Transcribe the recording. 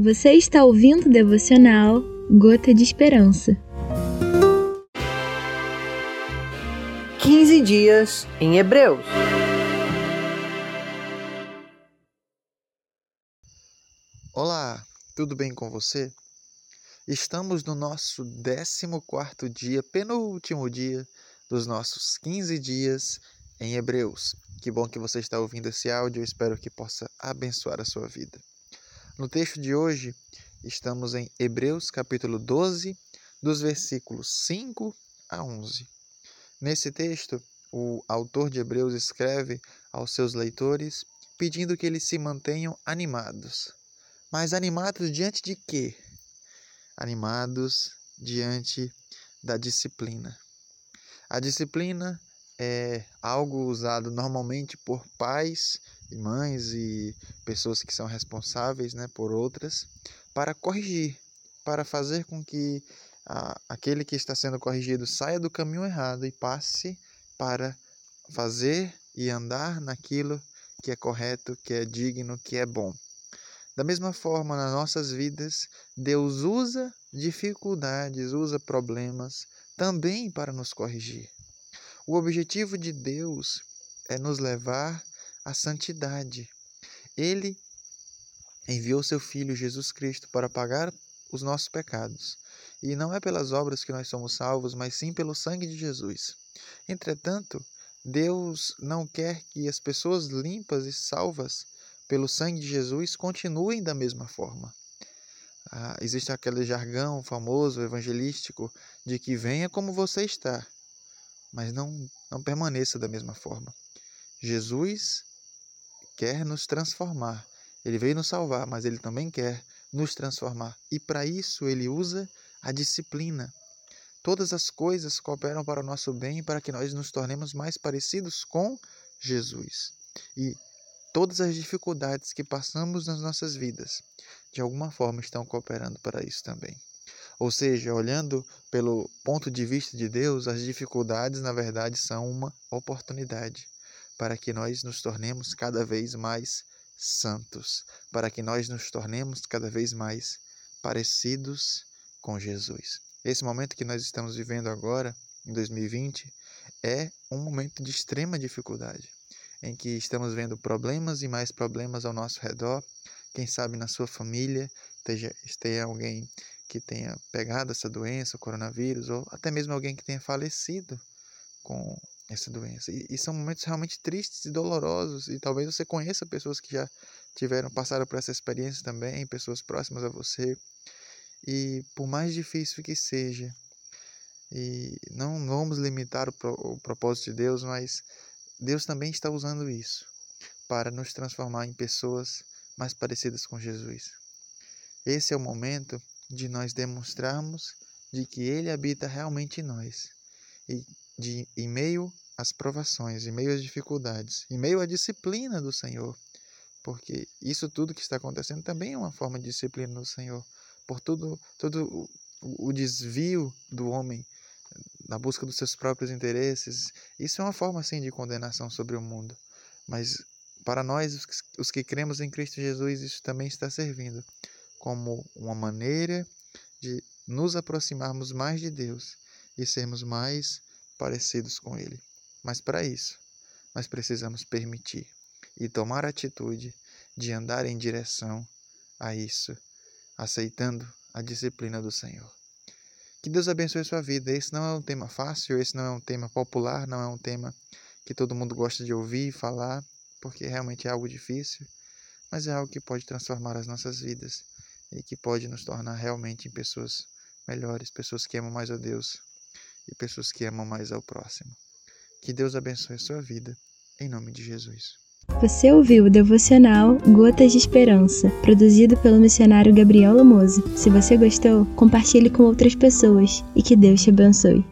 Você está ouvindo o devocional Gota de Esperança. 15 dias em Hebreus. Olá, tudo bem com você? Estamos no nosso 14 dia, penúltimo dia dos nossos 15 dias em Hebreus. Que bom que você está ouvindo esse áudio, eu espero que possa abençoar a sua vida. No texto de hoje, estamos em Hebreus capítulo 12, dos versículos 5 a 11. Nesse texto, o autor de Hebreus escreve aos seus leitores pedindo que eles se mantenham animados. Mas animados diante de quê? Animados diante da disciplina. A disciplina é algo usado normalmente por pais mães e pessoas que são responsáveis né, por outras para corrigir, para fazer com que a, aquele que está sendo corrigido saia do caminho errado e passe para fazer e andar naquilo que é correto, que é digno, que é bom. Da mesma forma, nas nossas vidas, Deus usa dificuldades, usa problemas também para nos corrigir. O objetivo de Deus é nos levar à santidade. Ele enviou seu Filho Jesus Cristo para pagar os nossos pecados. E não é pelas obras que nós somos salvos, mas sim pelo sangue de Jesus. Entretanto, Deus não quer que as pessoas limpas e salvas pelo sangue de Jesus continuem da mesma forma. Ah, existe aquele jargão famoso, evangelístico, de que venha como você está mas não, não permaneça da mesma forma. Jesus quer nos transformar. Ele veio nos salvar, mas ele também quer nos transformar. E para isso ele usa a disciplina. Todas as coisas cooperam para o nosso bem e para que nós nos tornemos mais parecidos com Jesus. E todas as dificuldades que passamos nas nossas vidas, de alguma forma, estão cooperando para isso também. Ou seja, olhando pelo ponto de vista de Deus, as dificuldades, na verdade, são uma oportunidade para que nós nos tornemos cada vez mais santos, para que nós nos tornemos cada vez mais parecidos com Jesus. Esse momento que nós estamos vivendo agora, em 2020, é um momento de extrema dificuldade, em que estamos vendo problemas e mais problemas ao nosso redor. Quem sabe na sua família esteja, esteja alguém que tenha pegado essa doença, o coronavírus, ou até mesmo alguém que tenha falecido com essa doença. E, e, são momentos realmente tristes e dolorosos, e talvez você conheça pessoas que já tiveram, passaram por essa experiência também, pessoas próximas a você. E por mais difícil que seja, e não vamos limitar o, o propósito de Deus, mas Deus também está usando isso para nos transformar em pessoas mais parecidas com Jesus. Esse é o momento de nós demonstrarmos de que Ele habita realmente em nós de em meio às provações, em meio às dificuldades, em meio à disciplina do Senhor, porque isso tudo que está acontecendo também é uma forma de disciplina do Senhor, por tudo, todo o, o desvio do homem na busca dos seus próprios interesses, isso é uma forma sim de condenação sobre o mundo, mas para nós os que cremos em Cristo Jesus isso também está servindo como uma maneira de nos aproximarmos mais de Deus e sermos mais parecidos com Ele. Mas para isso, nós precisamos permitir e tomar a atitude de andar em direção a isso, aceitando a disciplina do Senhor. Que Deus abençoe sua vida. Esse não é um tema fácil, esse não é um tema popular, não é um tema que todo mundo gosta de ouvir e falar, porque realmente é algo difícil, mas é algo que pode transformar as nossas vidas e que pode nos tornar realmente pessoas melhores, pessoas que amam mais a Deus e pessoas que amam mais ao próximo. Que Deus abençoe a sua vida, em nome de Jesus. Você ouviu o devocional Gotas de Esperança, produzido pelo missionário Gabriel Lamoso. Se você gostou, compartilhe com outras pessoas e que Deus te abençoe.